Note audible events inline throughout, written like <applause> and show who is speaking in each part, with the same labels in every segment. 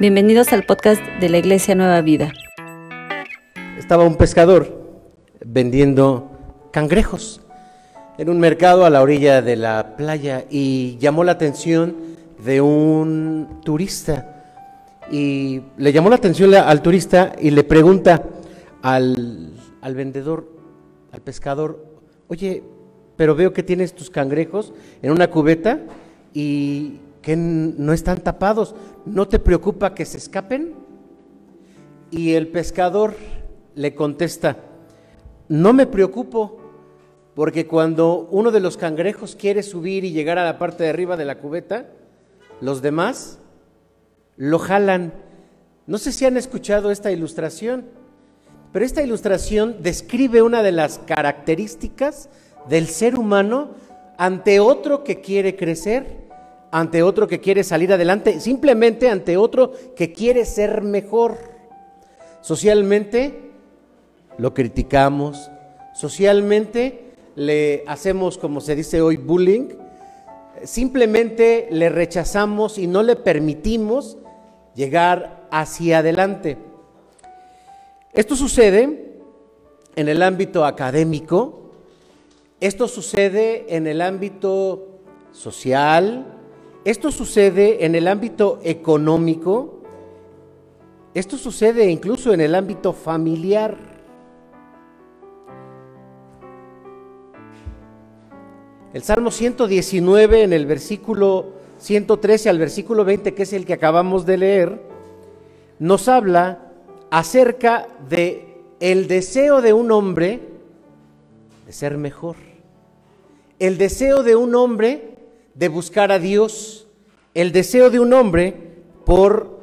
Speaker 1: Bienvenidos al podcast de la Iglesia Nueva Vida.
Speaker 2: Estaba un pescador vendiendo cangrejos en un mercado a la orilla de la playa y llamó la atención de un turista. Y le llamó la atención al turista y le pregunta al, al vendedor, al pescador, oye, pero veo que tienes tus cangrejos en una cubeta y que no están tapados. ¿No te preocupa que se escapen? Y el pescador le contesta, no me preocupo, porque cuando uno de los cangrejos quiere subir y llegar a la parte de arriba de la cubeta, los demás lo jalan. No sé si han escuchado esta ilustración, pero esta ilustración describe una de las características del ser humano ante otro que quiere crecer ante otro que quiere salir adelante, simplemente ante otro que quiere ser mejor. Socialmente lo criticamos, socialmente le hacemos, como se dice hoy, bullying, simplemente le rechazamos y no le permitimos llegar hacia adelante. Esto sucede en el ámbito académico, esto sucede en el ámbito social, esto sucede en el ámbito económico, esto sucede incluso en el ámbito familiar. El Salmo 119 en el versículo 113 al versículo 20, que es el que acabamos de leer, nos habla acerca de el deseo de un hombre de ser mejor. El deseo de un hombre de buscar a Dios, el deseo de un hombre por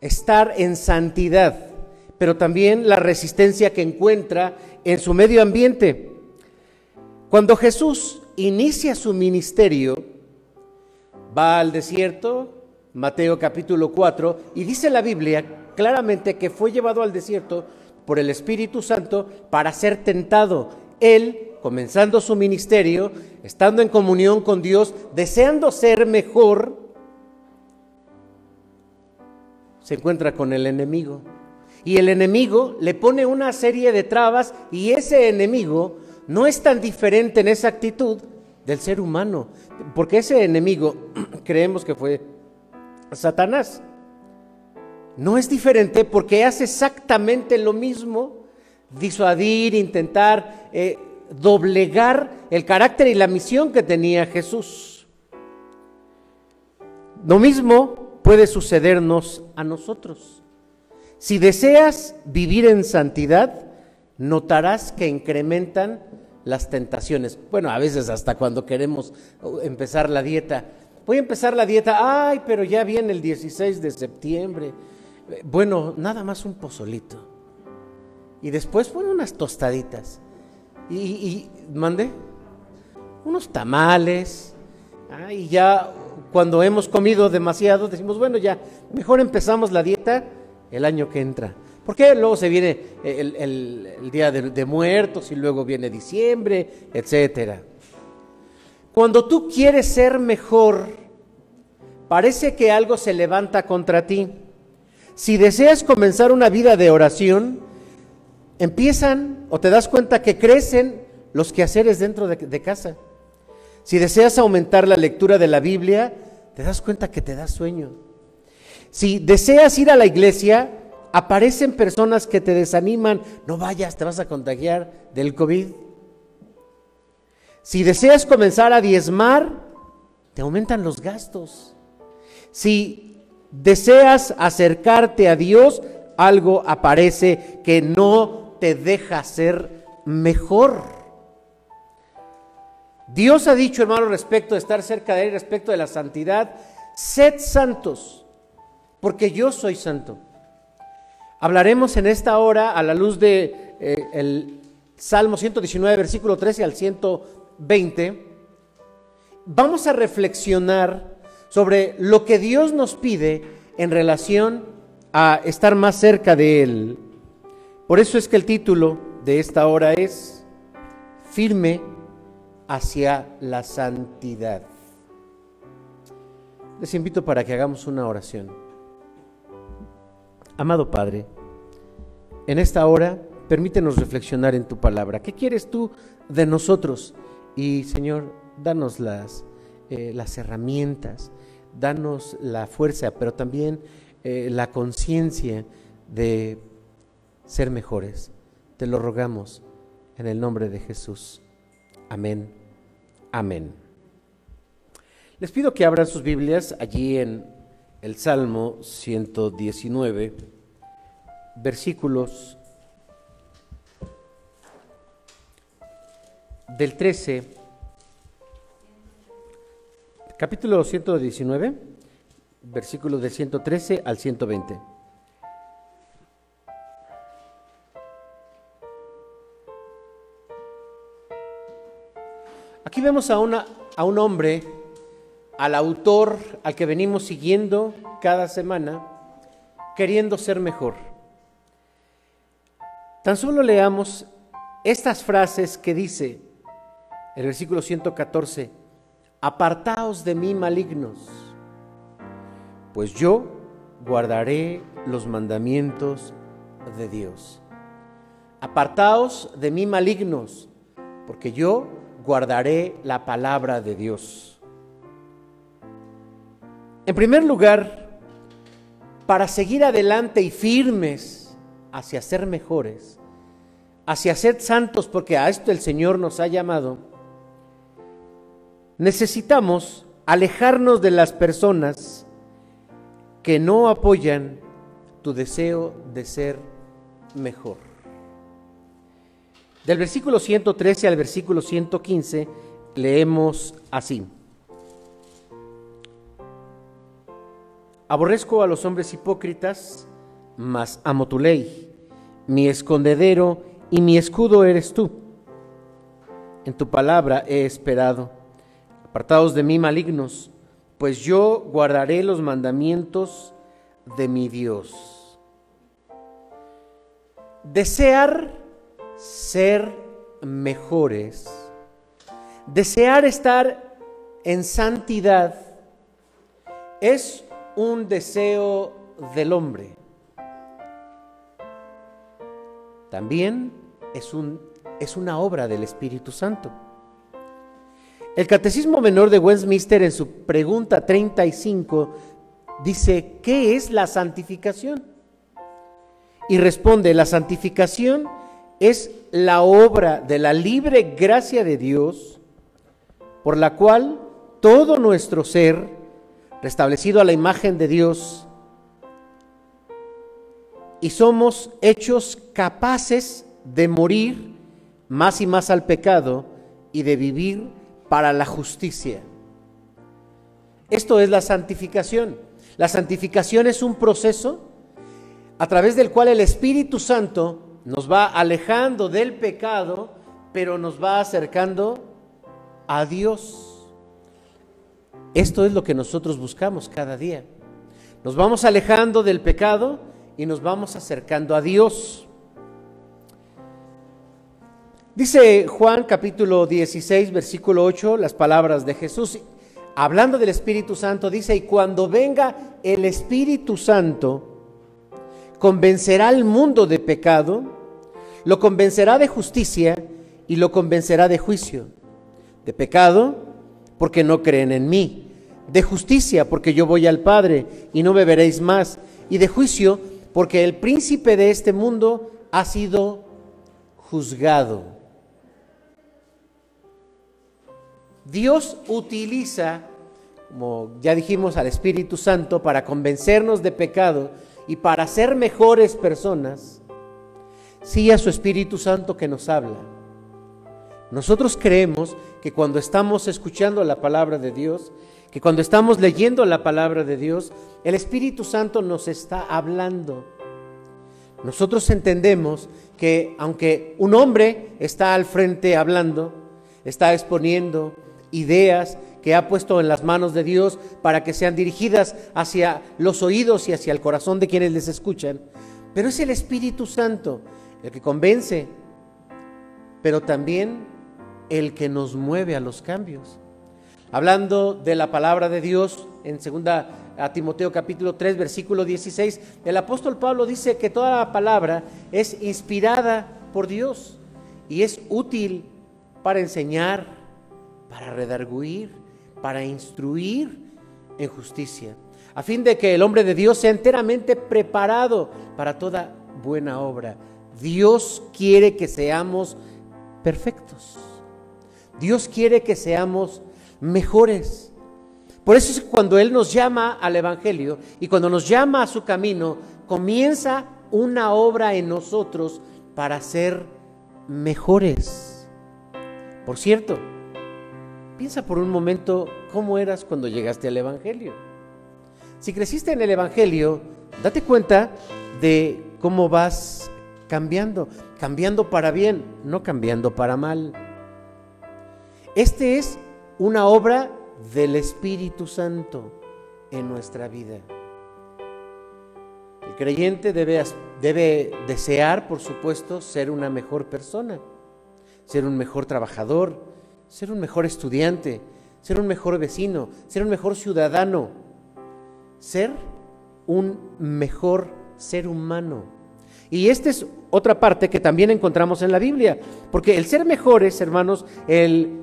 Speaker 2: estar en santidad, pero también la resistencia que encuentra en su medio ambiente. Cuando Jesús inicia su ministerio, va al desierto, Mateo capítulo 4, y dice la Biblia claramente que fue llevado al desierto por el Espíritu Santo para ser tentado. Él comenzando su ministerio, estando en comunión con Dios, deseando ser mejor, se encuentra con el enemigo. Y el enemigo le pone una serie de trabas y ese enemigo no es tan diferente en esa actitud del ser humano, porque ese enemigo <clears throat> creemos que fue Satanás. No es diferente porque hace exactamente lo mismo, disuadir, intentar eh, doblegar el carácter y la misión que tenía Jesús. Lo mismo puede sucedernos a nosotros. Si deseas vivir en santidad, notarás que incrementan las tentaciones. Bueno, a veces hasta cuando queremos empezar la dieta. Voy a empezar la dieta, ay, pero ya viene el 16 de septiembre. Bueno, nada más un pozolito. Y después, bueno, unas tostaditas. Y, y mandé unos tamales. Ah, y ya cuando hemos comido demasiado, decimos, bueno, ya, mejor empezamos la dieta el año que entra. Porque luego se viene el, día de, de, muertos y luego viene diciembre, etcétera. Cuando tú quieres ser mejor, parece que algo se levanta contra ti. Si deseas comenzar una vida de oración, empiezan o te das cuenta que crecen los quehaceres dentro de, casa. Si deseas aumentar la lectura de la Biblia, te das cuenta que te da sueño. Si deseas ir a la iglesia, aparecen personas que te desaniman, no vayas, te vas a contagiar del COVID. Si deseas comenzar a diezmar, te aumentan los gastos. Si deseas acercarte a Dios, algo aparece que no te deja ser mejor. Dios ha dicho, hermano, respecto de estar cerca de Él, respecto de la santidad, sed santos, porque yo soy santo. Hablaremos en esta hora a la luz de eh, Salmo 119, versículo 13 al 120. Vamos a reflexionar sobre lo que Dios nos pide en relación a estar más cerca de Él. Por eso es que el título de esta hora es Firme hacia la santidad. Les invito para que hagamos una oración. Amado Padre, en esta hora permítenos reflexionar en tu palabra. ¿Qué quieres tú de nosotros? Y Señor, danos las, eh, las herramientas, danos la fuerza, pero también eh, la conciencia de ser mejores. Te lo rogamos en el nombre de Jesús. Amén. Amén. Les pido que abran sus Biblias allí en el Salmo 119, versículos del 13, capítulo 119, versículos del 113 al 120. Vemos a, una, a un hombre, al autor al que venimos siguiendo cada semana, queriendo ser mejor. Tan solo leamos estas frases que dice el versículo 114, apartaos de mí malignos, pues yo guardaré los mandamientos de Dios. Apartaos de mí malignos, porque yo guardaré la palabra de Dios. En primer lugar, para seguir adelante y firmes hacia ser mejores, hacia ser santos, porque a esto el Señor nos ha llamado, necesitamos alejarnos de las personas que no apoyan tu deseo de ser mejor. Del versículo 113 al versículo 115 leemos así. Aborrezco a los hombres hipócritas, mas amo tu ley. Mi escondedero y mi escudo eres tú. En tu palabra he esperado. Apartados de mí malignos, pues yo guardaré los mandamientos de mi Dios. Desear ser mejores, desear estar en santidad, es un deseo del hombre. También es, un, es una obra del Espíritu Santo. El Catecismo Menor de Westminster en su pregunta 35 dice, ¿qué es la santificación? Y responde, la santificación es la obra de la libre gracia de Dios, por la cual todo nuestro ser, restablecido a la imagen de Dios, y somos hechos capaces de morir más y más al pecado y de vivir para la justicia. Esto es la santificación. La santificación es un proceso a través del cual el Espíritu Santo nos va alejando del pecado, pero nos va acercando a Dios. Esto es lo que nosotros buscamos cada día. Nos vamos alejando del pecado y nos vamos acercando a Dios. Dice Juan capítulo 16, versículo 8, las palabras de Jesús, hablando del Espíritu Santo, dice, y cuando venga el Espíritu Santo, convencerá al mundo de pecado, lo convencerá de justicia y lo convencerá de juicio, de pecado porque no creen en mí, de justicia porque yo voy al Padre y no me veréis más, y de juicio porque el príncipe de este mundo ha sido juzgado. Dios utiliza, como ya dijimos, al Espíritu Santo para convencernos de pecado y para ser mejores personas sí a su Espíritu Santo que nos habla. Nosotros creemos que cuando estamos escuchando la palabra de Dios, que cuando estamos leyendo la palabra de Dios, el Espíritu Santo nos está hablando. Nosotros entendemos que aunque un hombre está al frente hablando, está exponiendo ideas que ha puesto en las manos de Dios para que sean dirigidas hacia los oídos y hacia el corazón de quienes les escuchan, pero es el Espíritu Santo el que convence, pero también el que nos mueve a los cambios. hablando de la palabra de Dios en segunda a Timoteo capítulo 3 versículo 16, el apóstol Pablo dice que toda la palabra es inspirada por Dios y es útil para enseñar, para redarguir, para instruir en justicia, a fin de que el hombre de Dios sea enteramente preparado para toda buena obra. Dios quiere que seamos perfectos. Dios quiere que seamos mejores. Por eso es cuando Él nos llama al Evangelio y cuando nos llama a su camino, comienza una obra en nosotros para ser mejores. Por cierto, piensa por un momento cómo eras cuando llegaste al Evangelio. Si creciste en el Evangelio, date cuenta de cómo vas cambiando, cambiando para bien, no cambiando para mal. Este es una obra del Espíritu Santo en nuestra vida. El creyente debe, debe, desear, por supuesto, ser una mejor persona, ser un mejor trabajador, ser un mejor estudiante, ser un mejor vecino, ser un mejor ciudadano, ser un mejor ser humano. Y esta es otra parte que también encontramos en la Biblia, porque el ser mejores, hermanos, el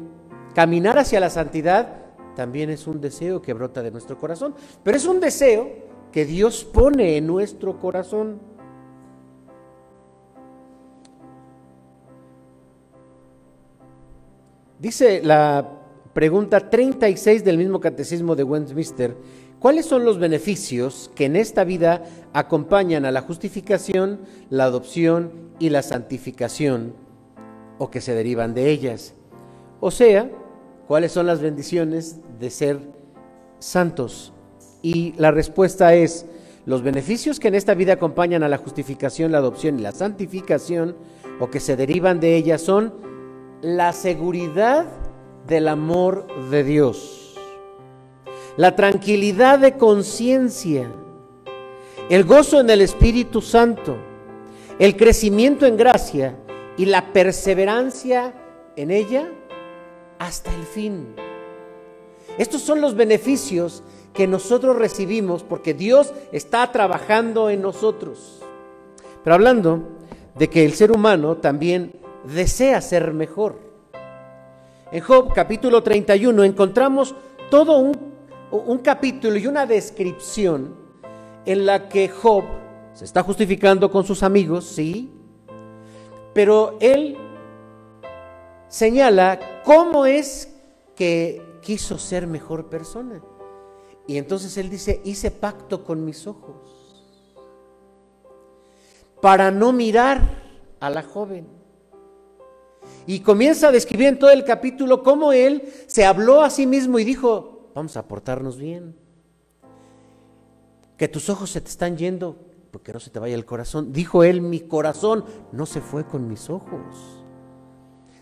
Speaker 2: Caminar hacia la santidad también es un deseo que brota de nuestro corazón, pero es un deseo que Dios pone en nuestro corazón. Dice la pregunta 36 del mismo catecismo de Westminster, ¿cuáles son los beneficios que en esta vida acompañan a la justificación, la adopción y la santificación o que se derivan de ellas? O sea, ¿Cuáles son las bendiciones de ser santos? Y la respuesta es, los beneficios que en esta vida acompañan a la justificación, la adopción y la santificación, o que se derivan de ella, son la seguridad del amor de Dios, la tranquilidad de conciencia, el gozo en el Espíritu Santo, el crecimiento en gracia y la perseverancia en ella hasta el fin. Estos son los beneficios que nosotros recibimos porque Dios está trabajando en nosotros. Pero hablando de que el ser humano también desea ser mejor. En Job capítulo 31 encontramos todo un, un capítulo y una descripción en la que Job se está justificando con sus amigos, sí, pero él señala cómo es que quiso ser mejor persona. Y entonces él dice, hice pacto con mis ojos para no mirar a la joven. Y comienza a describir en todo el capítulo cómo él se habló a sí mismo y dijo, vamos a portarnos bien. Que tus ojos se te están yendo porque no se te vaya el corazón. Dijo él, mi corazón no se fue con mis ojos.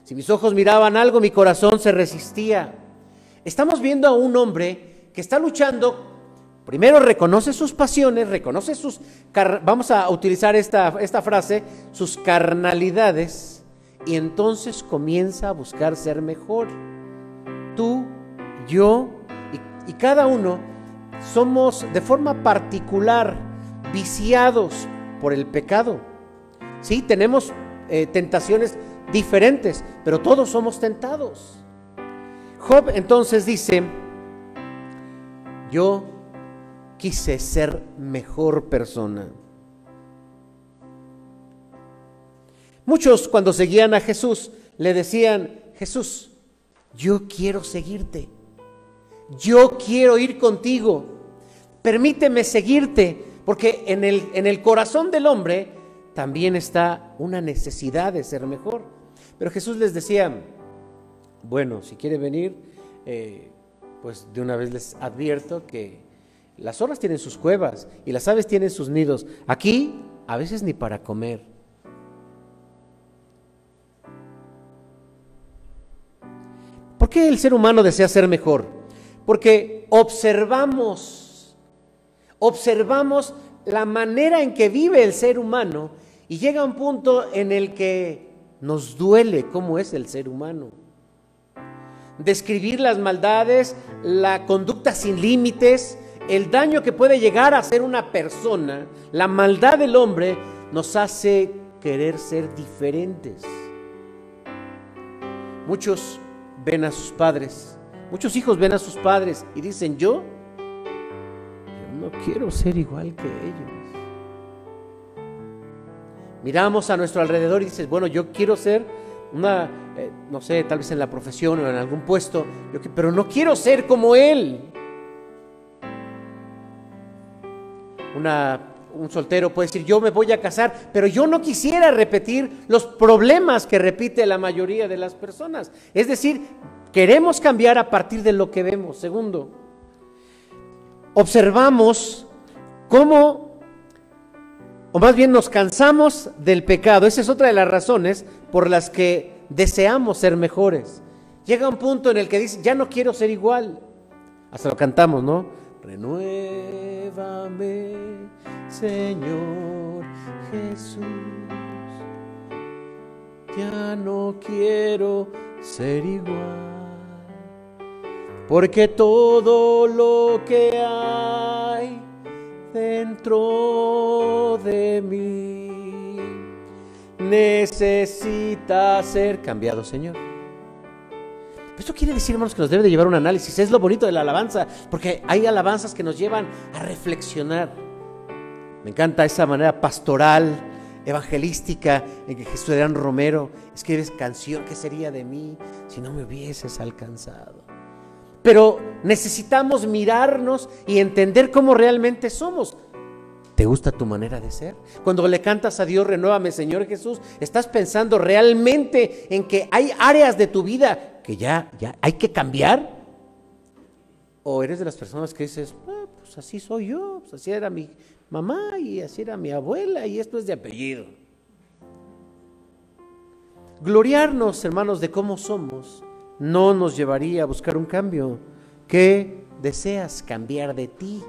Speaker 2: Si mis ojos miraban algo, mi corazón se resistía. Estamos viendo a un hombre que está luchando, primero reconoce sus pasiones, reconoce sus, vamos a utilizar esta, esta frase, sus carnalidades, y entonces comienza a buscar ser mejor. Tú, yo y, cada uno somos de forma particular viciados por el pecado. Sí, tenemos eh, tentaciones diferentes, pero todos somos tentados. Job entonces dice, yo quise ser mejor persona. Muchos cuando seguían a Jesús le decían, Jesús, yo quiero seguirte, yo quiero ir contigo, permíteme seguirte, porque en el, en el corazón del hombre también está una necesidad de ser mejor. Pero Jesús les decía, bueno, si quiere venir, eh, pues de una vez les advierto que las zorras tienen sus cuevas y las aves tienen sus nidos. Aquí a veces ni para comer. ¿Por qué el ser humano desea ser mejor? Porque observamos, observamos la manera en que vive el ser humano y llega un punto en el que nos duele cómo es el ser humano. describir las maldades, la conducta sin límites, el daño que puede llegar a hacer una persona, la maldad del hombre nos hace querer ser diferentes. Muchos ven a sus padres, muchos hijos ven a sus padres y dicen, yo, yo no quiero ser igual que ellos. Miramos a nuestro alrededor y dices, bueno, yo quiero ser una, eh, no sé, tal vez en la profesión o en algún puesto, pero no quiero ser como él. Una un soltero puede decir, yo me voy a casar, pero yo no quisiera repetir los problemas que repite la mayoría de las personas. Es decir, queremos cambiar a partir de lo que vemos. Segundo, observamos cómo, o más bien nos cansamos del pecado. Esa es otra de las razones por las que deseamos ser mejores. Llega un punto en el que dice, ya no quiero ser igual. Hasta lo cantamos, ¿no? Renuévame Señor Jesús. Ya no quiero ser igual, porque todo lo que hay dentro de mí necesita ser cambiado, Señor. Esto quiere decir, hermanos, que nos debe de llevar un análisis. Es lo bonito de la alabanza, porque hay alabanzas que nos llevan a reflexionar. Me encanta esa manera pastoral, evangelística en que Jesús Adrián Romero escribe canción, ¿qué sería de mí si no me hubieses alcanzado? Pero necesitamos mirarnos y entender cómo realmente somos. ¿Te gusta tu manera de ser? Cuando le cantas a Dios, renuévame Señor Jesús, ¿estás pensando realmente en que hay áreas de tu vida que ya, ya hay que cambiar? ¿O eres de las personas que dices, ah, pues así soy yo, pues así era mi, mamá y así era mi abuela y esto es de apellido. Gloriarnos, hermanos, de cómo somos no nos llevaría a buscar un cambio. ¿Qué deseas cambiar de ti?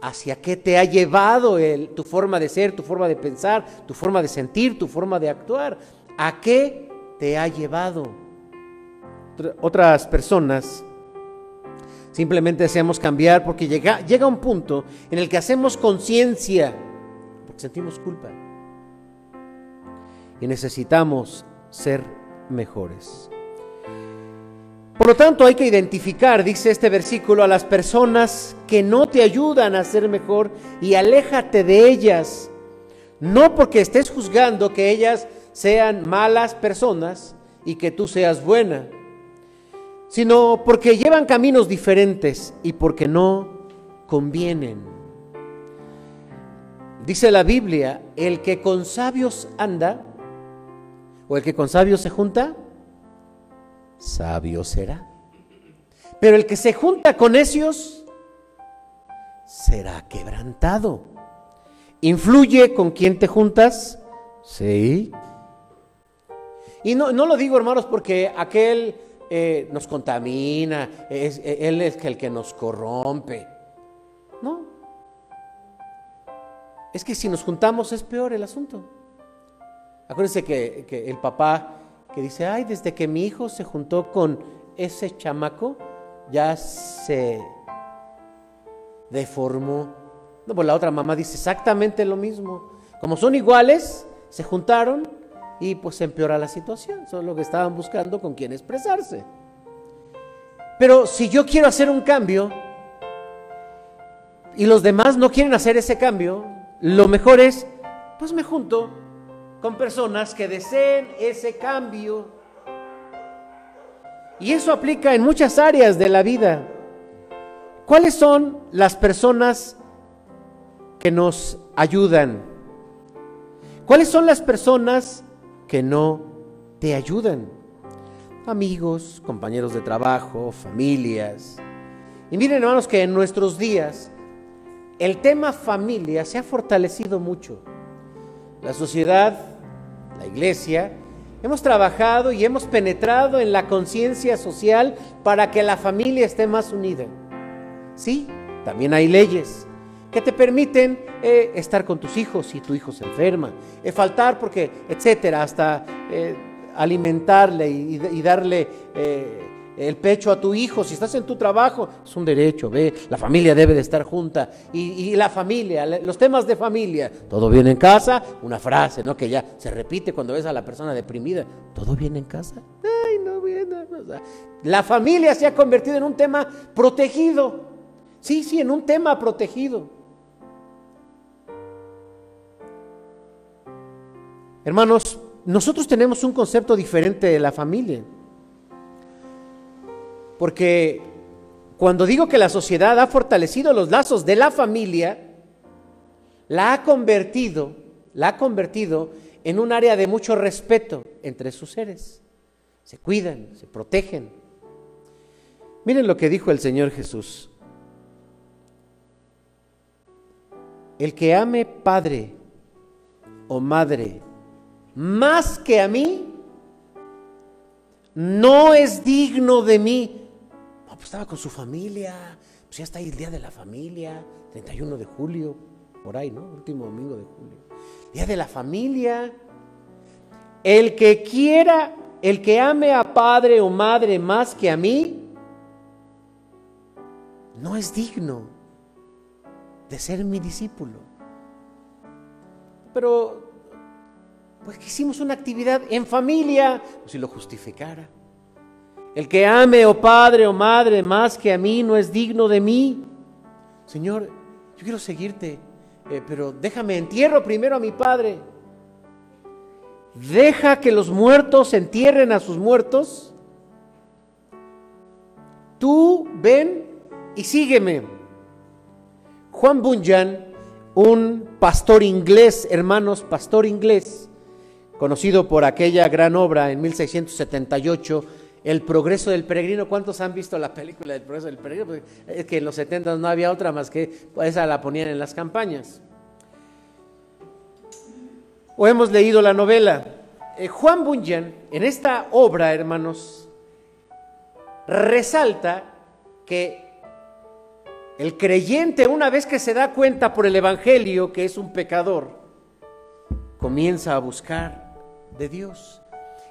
Speaker 2: ¿Hacia qué te ha llevado tu forma de ser, tu forma de pensar, tu forma de sentir, tu forma de actuar? ¿A qué te ha llevado? Otras personas Simplemente deseamos cambiar porque llega, llega un punto en el que hacemos conciencia, porque sentimos culpa. Y necesitamos ser mejores. Por lo tanto, hay que identificar, dice este versículo, a las personas que no te ayudan a ser mejor y aléjate de ellas. No porque estés juzgando que ellas sean malas personas y que tú seas buena, sino porque llevan caminos diferentes y porque no convienen. Dice la Biblia, el que con sabios anda, o el que con sabios se junta, sabio será. Pero el que se junta con necios, será quebrantado. ¿Influye con quién te juntas? Sí. Y no, no lo digo, hermanos, porque aquel eh, nos contamina, es, eh, Él es el que nos corrompe. No. Es que si nos juntamos es peor el asunto. Acuérdense que, que el papá que dice, ay, desde que mi hijo se juntó con ese chamaco, ya se deformó. No, pues la otra mamá dice exactamente lo mismo. Como son iguales, se juntaron y pues empeora la situación. Son lo que estaban buscando con quién expresarse. Pero si yo quiero hacer un cambio y los demás no quieren hacer ese cambio, lo mejor es, pues me junto con personas que deseen ese cambio. Y eso aplica en muchas áreas de la vida. ¿Cuáles son las personas que nos ayudan? ¿Cuáles son las personas que no te ayudan. Amigos, compañeros de trabajo, familias. Y miren hermanos que en nuestros días el tema familia se ha fortalecido mucho. La sociedad, la iglesia, hemos trabajado y hemos penetrado en la conciencia social para que la familia esté más unida. Sí, también hay leyes, que te permiten eh, estar con tus hijos si tu hijo se enferma, eh, faltar porque, etcétera, hasta eh, alimentarle y, darle el pecho a tu hijo, si estás en tu trabajo, es un derecho, ve, la familia debe de estar junta. Y, la familia, los temas de familia, todo bien en casa, una frase, ¿no? Que ya se repite cuando ves a la persona deprimida, todo bien en casa. Ay, no viene. la familia se ha convertido en un tema protegido. Sí, sí, en un tema protegido. Hermanos, nosotros tenemos un concepto diferente de la familia. Porque cuando digo que la sociedad ha fortalecido los lazos de la familia, la ha convertido, la ha convertido en un área de mucho respeto entre sus seres. Se cuidan, se protegen. Miren lo que dijo el Señor Jesús. El que ame padre o madre más que a mí, no es digno de mí. Estaba con su familia, pues ya está ahí el día de la familia, 31 de julio, por ahí, ¿no? Último domingo de julio. Día de la familia. El que quiera, el que ame a padre o madre más que a mí, no es digno de ser mi discípulo. Pero, pues que hicimos una actividad en familia, pues si lo justificara. El que ame oh padre o madre más que a mí no es digno de mí. Señor, yo quiero seguirte, eh, pero déjame entierro primero a mi padre. Deja que los muertos entierren a sus muertos. Tú ven y sígueme. Juan Bunyan, un pastor inglés, hermanos, pastor inglés, conocido por aquella gran obra en 1678, el progreso del peregrino. ¿Cuántos han visto la película del progreso del peregrino? Pues, es que en los 70 no había otra más que esa la ponían en las campañas. O hemos leído la novela. Eh, Juan Bunyan, en esta obra, hermanos, resalta que el creyente, una vez que se da cuenta por el Evangelio que es un pecador, comienza a buscar de Dios.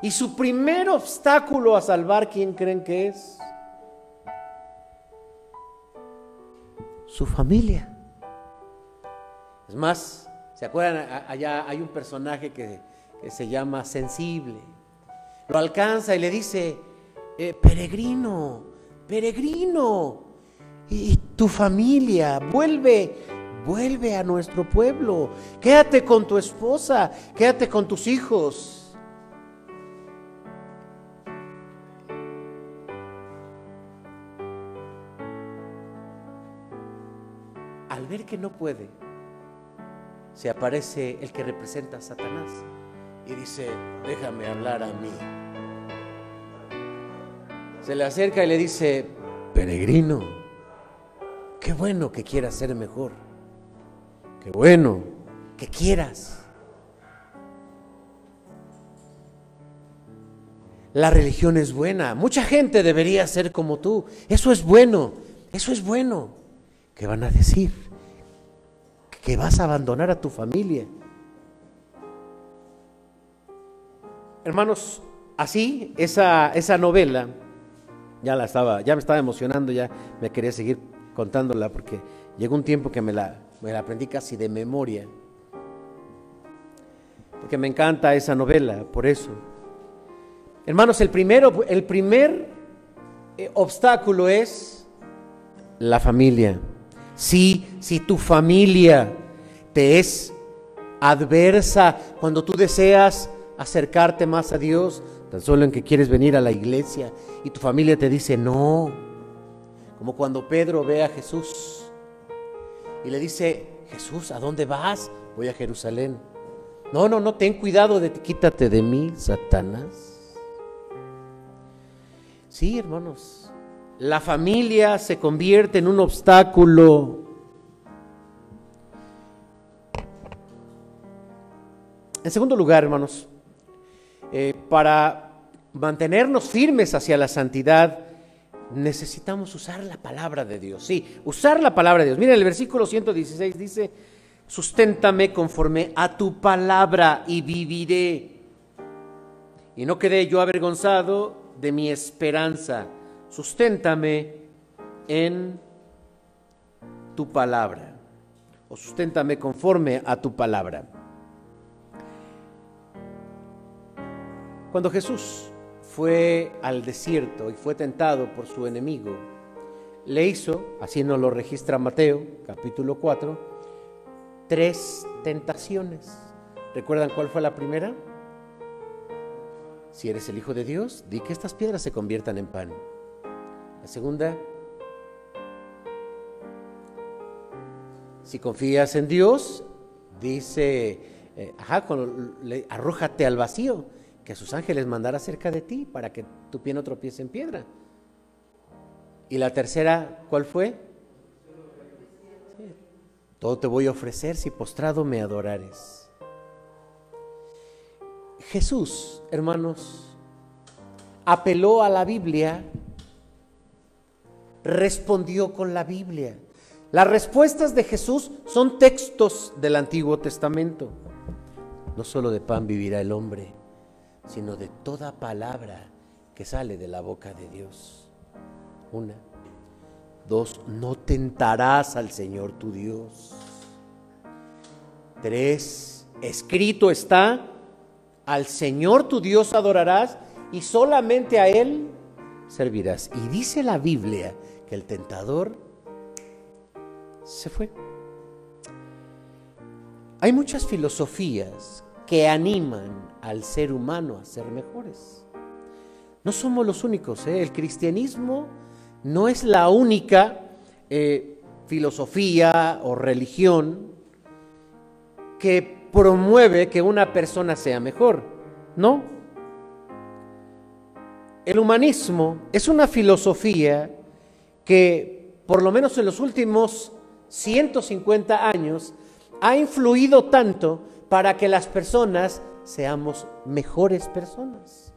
Speaker 2: Y su primer obstáculo a salvar, ¿quién creen que es? Su familia. Es más, ¿se acuerdan? Allá hay un personaje que, se llama sensible. Lo alcanza y le dice, eh, peregrino, peregrino, y tu familia, vuelve, vuelve a nuestro pueblo, quédate con tu esposa, quédate con tus hijos. Que no puede, se aparece el que representa a Satanás y dice, déjame hablar a mí. Se le acerca y le dice, peregrino, qué bueno que quieras ser mejor, qué bueno que quieras. La religión es buena, mucha gente debería ser como tú, eso es bueno, eso es bueno. ¿Qué van a decir? Que vas a abandonar a tu familia. Hermanos, así esa, esa novela, ya la estaba, ya me estaba emocionando, ya me quería seguir contándola porque llegó un tiempo que me la, me la aprendí casi de memoria. Porque me encanta esa novela, por eso. Hermanos, el primero, el primer eh, obstáculo es la familia. Si, si tu familia te es adversa cuando tú deseas acercarte más a Dios, tan solo en que quieres venir a la iglesia y tu familia te dice no. Como cuando Pedro ve a Jesús y le dice, Jesús, ¿a dónde vas? Voy a Jerusalén. No, no, no, ten cuidado de ti, quítate de mí, Satanás. Sí, hermanos, la familia se convierte en un obstáculo. En segundo lugar, hermanos, eh, para mantenernos firmes hacia la santidad, necesitamos usar la palabra de Dios. Sí, usar la palabra de Dios. Miren, el versículo 116 dice, susténtame conforme a tu palabra y viviré. y no quedé yo avergonzado de mi esperanza. Susténtame en tu palabra, o susténtame conforme a tu palabra. Cuando Jesús fue al desierto y fue tentado por su enemigo, le hizo, así nos lo registra Mateo, capítulo 4, tres tentaciones. ¿Recuerdan cuál fue la primera? Si eres el Hijo de Dios, di que estas piedras se conviertan en pan. La segunda, si confías en Dios, dice, eh, ajá, arrójate al vacío, que a sus ángeles mandará cerca de ti para que tu pie no tropiece en piedra. Y la tercera, ¿cuál fue? Todo te voy a ofrecer si postrado me adorares. Jesús, hermanos, apeló a la Biblia, respondió con la Biblia. Las respuestas de Jesús son textos del Antiguo Testamento. No solo de pan vivirá el hombre, sino de toda palabra que sale de la boca de Dios. Una. Dos, no tentarás al Señor tu Dios. Tres, escrito está, al Señor tu Dios adorarás y solamente a Él servirás. Y dice la Biblia que el tentador se fue. Hay muchas filosofías que animan al ser humano a ser mejores. No somos los únicos. ¿eh? El cristianismo no es la única eh, filosofía o religión que promueve que una persona sea mejor. No. El humanismo es una filosofía que, por lo menos en los últimos 150 años, ha influido tanto para que las personas seamos mejores personas.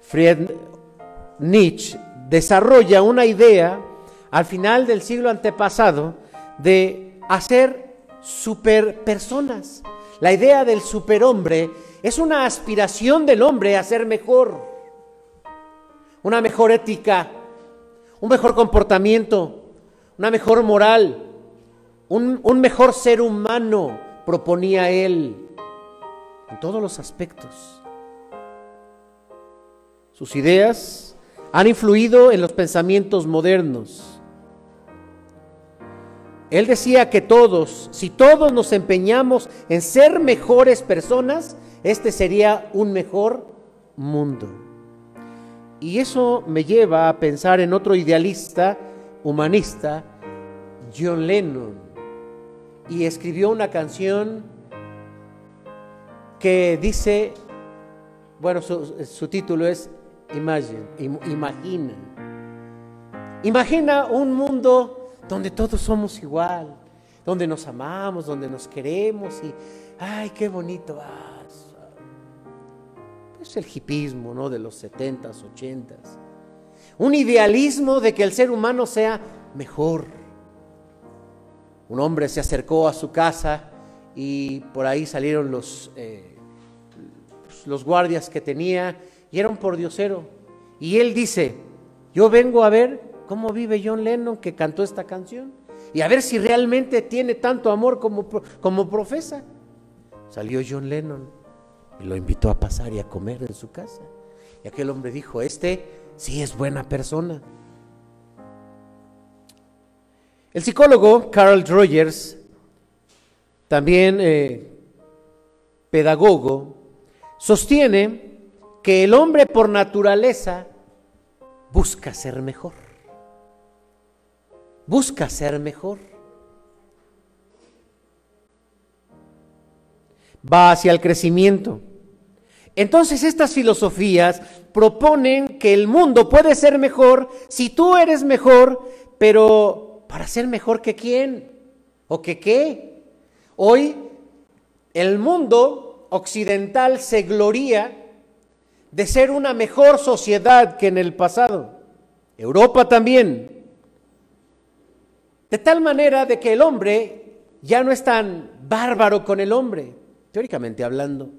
Speaker 2: Friedrich Nietzsche desarrolla una idea al final del siglo antepasado de hacer superpersonas. La idea del superhombre es una aspiración del hombre a ser mejor, una mejor ética, un mejor comportamiento, una mejor moral, un, un mejor ser humano, proponía él, en todos los aspectos. Sus ideas han influido en los pensamientos modernos él decía que todos, si todos nos empeñamos en ser mejores personas, este sería un mejor mundo. Y eso me lleva a pensar en otro idealista humanista, John Lennon, y escribió una canción que dice, bueno, su, título es Imagine, imagina. Imagina un mundo donde todos somos igual, donde nos amamos, donde nos queremos y, ay, qué bonito. Ah, es el hipismo, ¿no? De los 70s, 80s. Un idealismo de que el ser humano sea mejor. Un hombre se acercó a su casa y por ahí salieron los, eh, los guardias que tenía y era un pordiosero. Y él dice, yo vengo a ver cómo vive John Lennon que cantó esta canción y a ver si realmente tiene tanto amor como, como profesa. Salió John Lennon y lo invitó a pasar y a comer en su casa. Y aquel hombre dijo, este sí es buena persona. El psicólogo Carl Rogers, también eh, pedagogo, sostiene que el hombre por naturaleza busca ser mejor busca ser mejor. Va hacia el crecimiento. Entonces estas filosofías proponen que el mundo puede ser mejor si tú eres mejor, pero para ser mejor que quién o que qué. Hoy el mundo occidental se gloría de ser una mejor sociedad que en el pasado. Europa también. De tal manera de que el hombre ya no es tan bárbaro con el hombre, teóricamente hablando,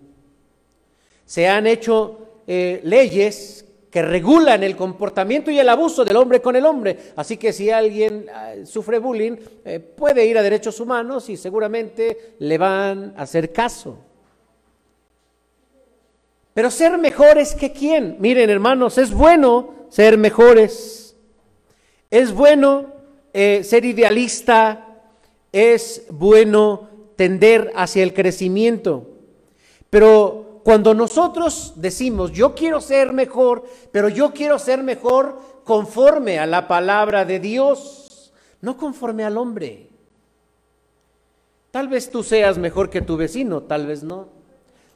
Speaker 2: se han hecho eh, leyes que regulan el comportamiento y el abuso del hombre con el hombre. Así que si alguien eh, sufre bullying, eh, puede ir a derechos humanos y seguramente le van a hacer caso. Pero ser mejores que quién? Miren hermanos, es bueno ser mejores. Es bueno ser idealista. Es bueno tender hacia el crecimiento. Pero cuando nosotros decimos, yo quiero ser mejor, pero yo quiero ser mejor conforme a la palabra de Dios, no conforme al hombre. Tal vez tú seas mejor que tu vecino, tal vez no.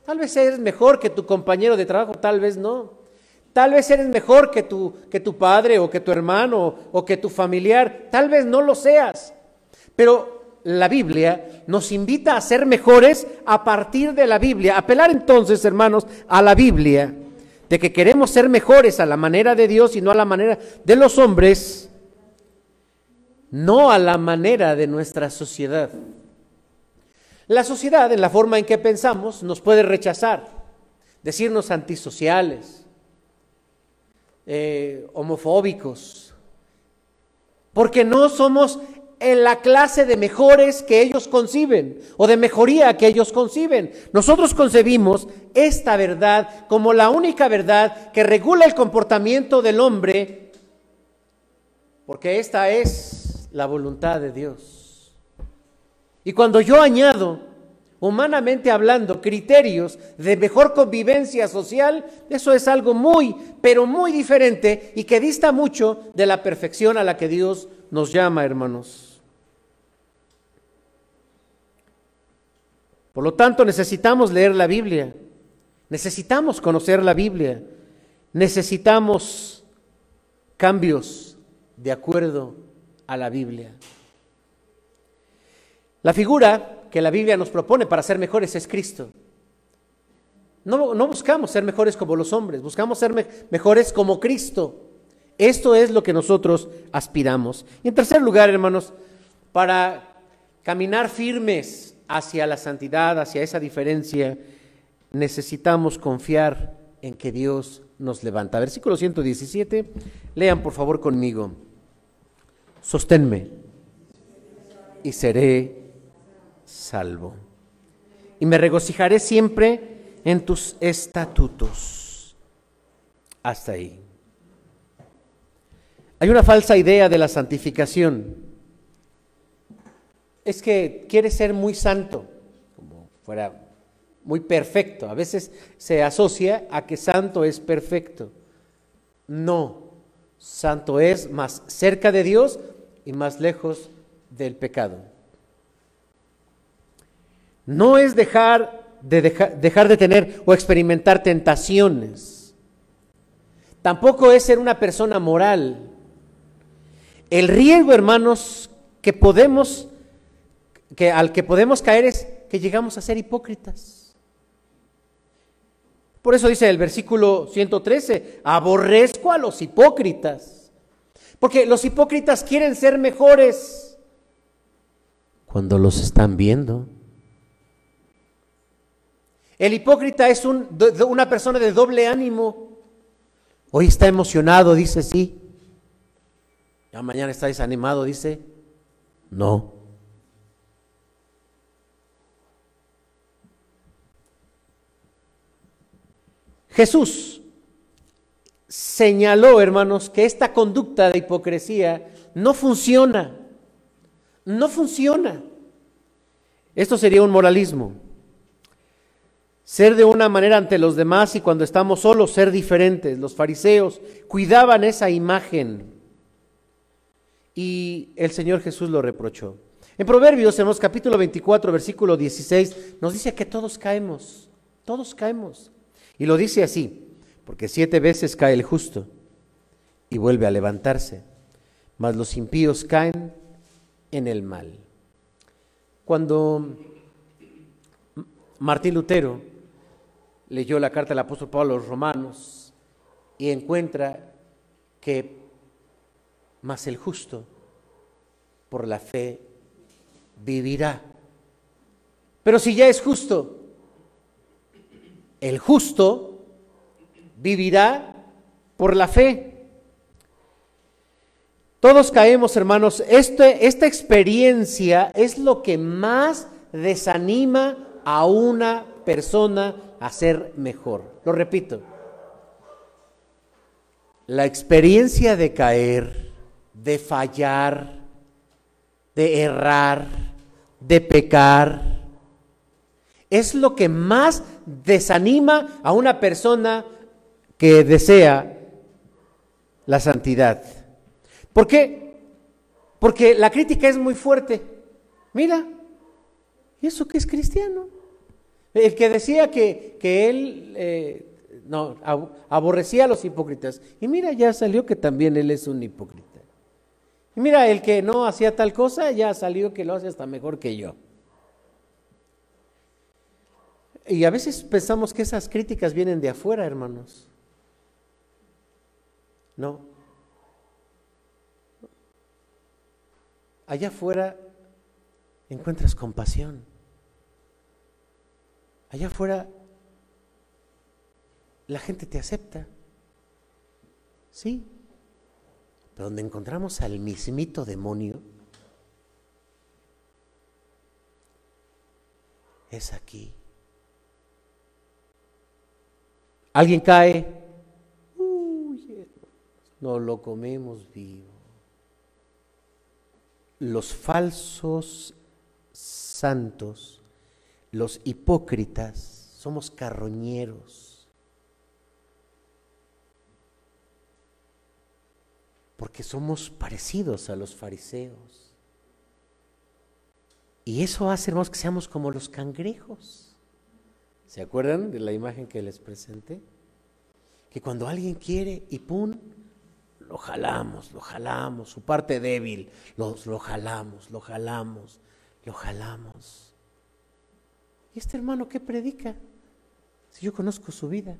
Speaker 2: Tal vez eres mejor que tu compañero de trabajo, tal vez no. Tal vez eres mejor que tu, que tu padre o que tu hermano o que tu familiar, tal vez no lo seas. Pero la Biblia nos invita a ser mejores a partir de la Biblia. Apelar entonces, hermanos, a la Biblia, de que queremos ser mejores a la manera de Dios y no a la manera de los hombres, no a la manera de nuestra sociedad. La sociedad, en la forma en que pensamos, nos puede rechazar, decirnos antisociales, eh, homofóbicos, porque no somos en la clase de mejores que ellos conciben o de mejoría que ellos conciben. Nosotros concebimos esta verdad como la única verdad que regula el comportamiento del hombre, porque esta es la voluntad de Dios. Y cuando yo añado, humanamente hablando, criterios de mejor convivencia social, eso es algo muy, pero muy diferente y que dista mucho de la perfección a la que Dios nos llama, hermanos. Por lo tanto, necesitamos leer la Biblia, necesitamos conocer la Biblia, necesitamos cambios de acuerdo a la Biblia. La figura que la Biblia nos propone para ser mejores es Cristo. No, no buscamos ser mejores como los hombres, buscamos ser mejores como Cristo. Esto es lo que nosotros aspiramos. Y en tercer lugar, hermanos, para caminar firmes hacia la santidad, hacia esa diferencia, necesitamos confiar en que Dios nos levanta. Versículo 117, lean por favor conmigo. Sosténme y seré salvo. Y me regocijaré siempre en tus estatutos. Hasta ahí. Hay una falsa idea de la santificación es que quiere ser muy santo, como fuera muy perfecto. A veces se asocia a que santo es perfecto. No, santo es más cerca de Dios y más lejos del pecado. No es dejar de, dejar de tener o experimentar tentaciones. Tampoco es ser una persona moral. El riesgo, hermanos, que podemos que al que podemos caer es que llegamos a ser hipócritas. Por eso dice el versículo 113, aborrezco a los hipócritas. Porque los hipócritas quieren ser mejores cuando los están viendo. El hipócrita es un, una persona de doble ánimo. Hoy está emocionado, dice sí. Ya mañana está desanimado, dice no. Jesús señaló, hermanos, que esta conducta de hipocresía no funciona. No funciona. Esto sería un moralismo. Ser de una manera ante los demás y cuando estamos solos ser diferentes. Los fariseos cuidaban esa imagen y el Señor Jesús lo reprochó. En Proverbios, capítulo 24, versículo 16, nos dice que todos caemos, todos caemos. Y lo dice así, porque siete veces cae el justo y vuelve a levantarse, mas los impíos caen en el mal. Cuando Martín Lutero leyó la carta del apóstol Pablo a los romanos y encuentra que más el justo por la fe vivirá. Pero si ya es justo, el justo vivirá por la fe. Todos caemos, hermanos. Este, esta experiencia es lo que más desanima a una persona a ser mejor. Lo repito. La experiencia de caer, de fallar, de errar, de pecar, es lo que más desanima a una persona que desea la santidad. ¿Por qué? Porque la crítica es muy fuerte. Mira, ¿y eso qué es cristiano? El que decía que, él eh, no, aborrecía a los hipócritas. Y mira, ya salió que también él es un hipócrita. Y mira, el que no hacía tal cosa, ya salió que lo hace hasta mejor que yo. Y a veces pensamos que esas críticas vienen de afuera, hermanos. No, allá afuera encuentras compasión. Allá afuera la gente te acepta. Sí. Pero donde encontramos al mismito demonio es aquí. Alguien cae, no lo comemos vivo los falsos santos, los hipócritas, somos carroñeros. Porque somos parecidos a los fariseos. Y eso hace, hermanos, que seamos como los cangrejos. ¿Se acuerdan de la imagen que les presenté? Que cuando alguien quiere y pum, lo jalamos, lo jalamos, su parte débil, lo, lo jalamos, lo jalamos, lo jalamos. ¿Y este hermano qué predica? Si yo conozco su vida.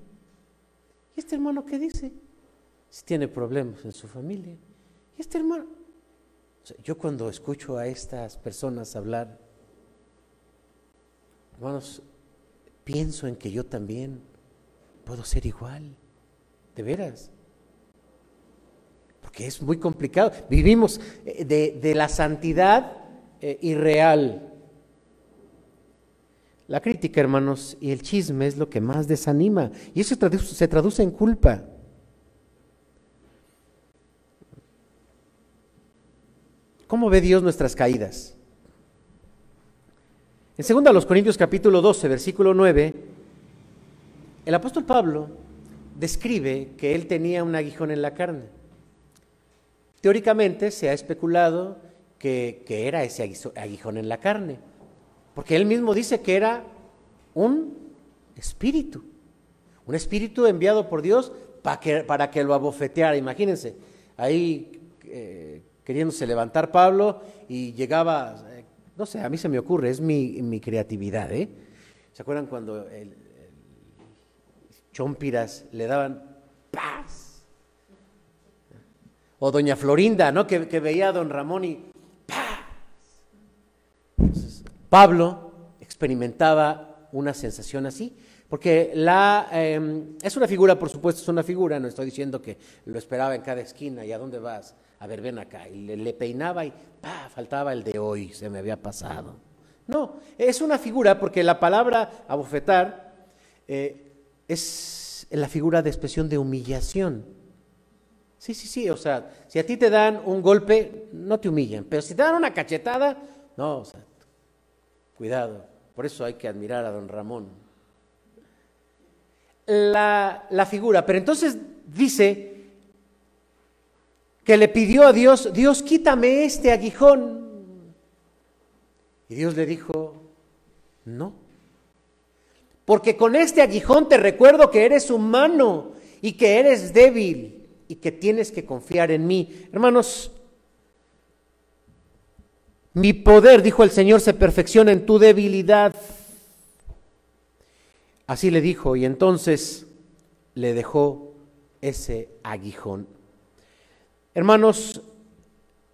Speaker 2: ¿Y este hermano qué dice? Si tiene problemas en su familia. ¿Y este hermano? yo cuando escucho a estas personas hablar, hermanos, pienso en que yo también puedo ser igual. De veras porque es muy complicado. Vivimos eh, de, la santidad eh, irreal. La crítica, hermanos, y el chisme es lo que más desanima. Y eso se traduce, en culpa. ¿Cómo ve Dios nuestras caídas? En 2 Corintios capítulo 12, versículo 9, el apóstol Pablo describe que él tenía un aguijón en la carne. Teóricamente se ha especulado que, era ese aguijón en la carne, porque él mismo dice que era un espíritu, un espíritu enviado por Dios para que, para que lo abofeteara. Imagínense, ahí eh, queriéndose levantar Pablo y llegaba, eh, no sé, a mí se me ocurre, es mi, creatividad, ¿eh? ¿Se acuerdan cuando el, Chompiras le daban paz? O doña Florinda, ¿no? Que, veía a don Ramón y Pablo experimentaba una sensación así, porque la, em, es una figura, por supuesto, es una figura, no estoy diciendo que lo esperaba en cada esquina y a dónde vas, a ver, ven acá, y le, peinaba y faltaba el de hoy, se me había pasado. No, es una figura porque la palabra abofetar eh, es la figura de expresión de humillación. Sí, sí, sí, o sea, si a ti te dan un golpe, no te humillan, pero si te dan una cachetada, no, o sea, cuidado, por eso hay que admirar a don Ramón. La, la figura, pero entonces dice que le pidió a Dios, Dios quítame este aguijón. Y Dios le dijo, no, porque con este aguijón te recuerdo que eres humano y que eres débil y que tienes que confiar en mí. Hermanos, mi poder, dijo el Señor, se perfecciona en tu debilidad. Así le dijo y entonces le dejó ese aguijón. Hermanos,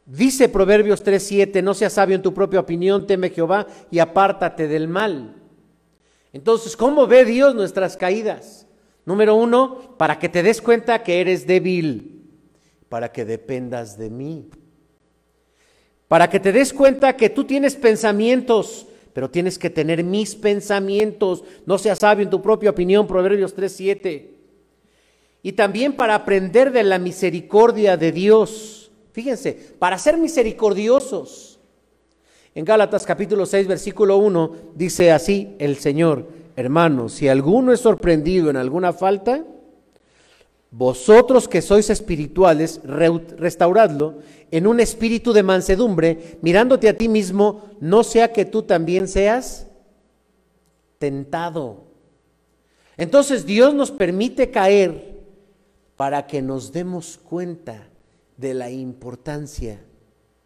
Speaker 2: dice Proverbios 3:7, no seas sabio en tu propia opinión, teme Jehová y apártate del mal. Entonces, ¿cómo ve Dios nuestras caídas? Número uno, para que te des cuenta que eres débil, para que dependas de mí. Para que te des cuenta que tú tienes pensamientos, pero tienes que tener mis pensamientos. No seas sabio en tu propia opinión, Proverbios 3.7. Y también para aprender de la misericordia de Dios. Fíjense, para ser misericordiosos. En Gálatas capítulo 6, versículo 1, dice así el Señor, hermanos, si alguno es sorprendido en alguna falta, vosotros que sois espirituales, restauradlo en un espíritu de mansedumbre, mirándote a ti mismo, no sea que tú también seas tentado. Entonces Dios nos permite caer para que nos demos cuenta de la importancia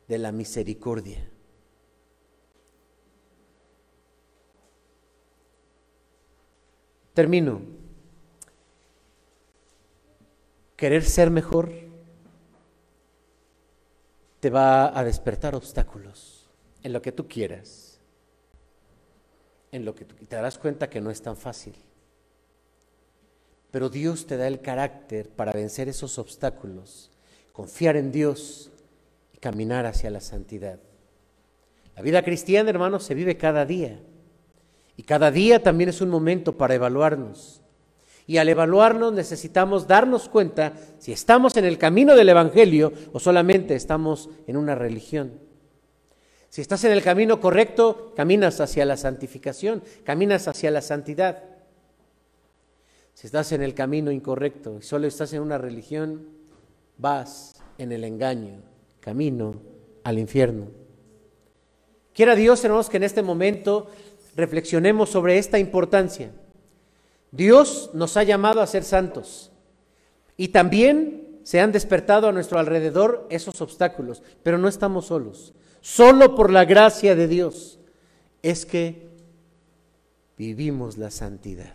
Speaker 2: de la misericordia. Termino. Querer ser mejor te va a despertar obstáculos en lo que tú quieras, en lo que te darás cuenta que no es tan fácil. Pero Dios te da el carácter para vencer esos obstáculos, confiar en Dios y caminar hacia la santidad. La vida cristiana, hermanos, se vive cada día. Y cada día también es un momento para evaluarnos. Y al evaluarnos necesitamos darnos cuenta si estamos en el camino del Evangelio o solamente estamos en una religión. Si estás en el camino correcto, caminas hacia la santificación, caminas hacia la santidad. Si estás en el camino incorrecto y solo estás en una religión, vas en el engaño, camino al infierno. Quiera Dios, hermanos, que en este momento reflexionemos sobre esta importancia. Dios nos ha llamado a ser santos y también se han despertado a nuestro alrededor esos obstáculos, pero no estamos solos. Solo por la gracia de Dios es que vivimos la santidad.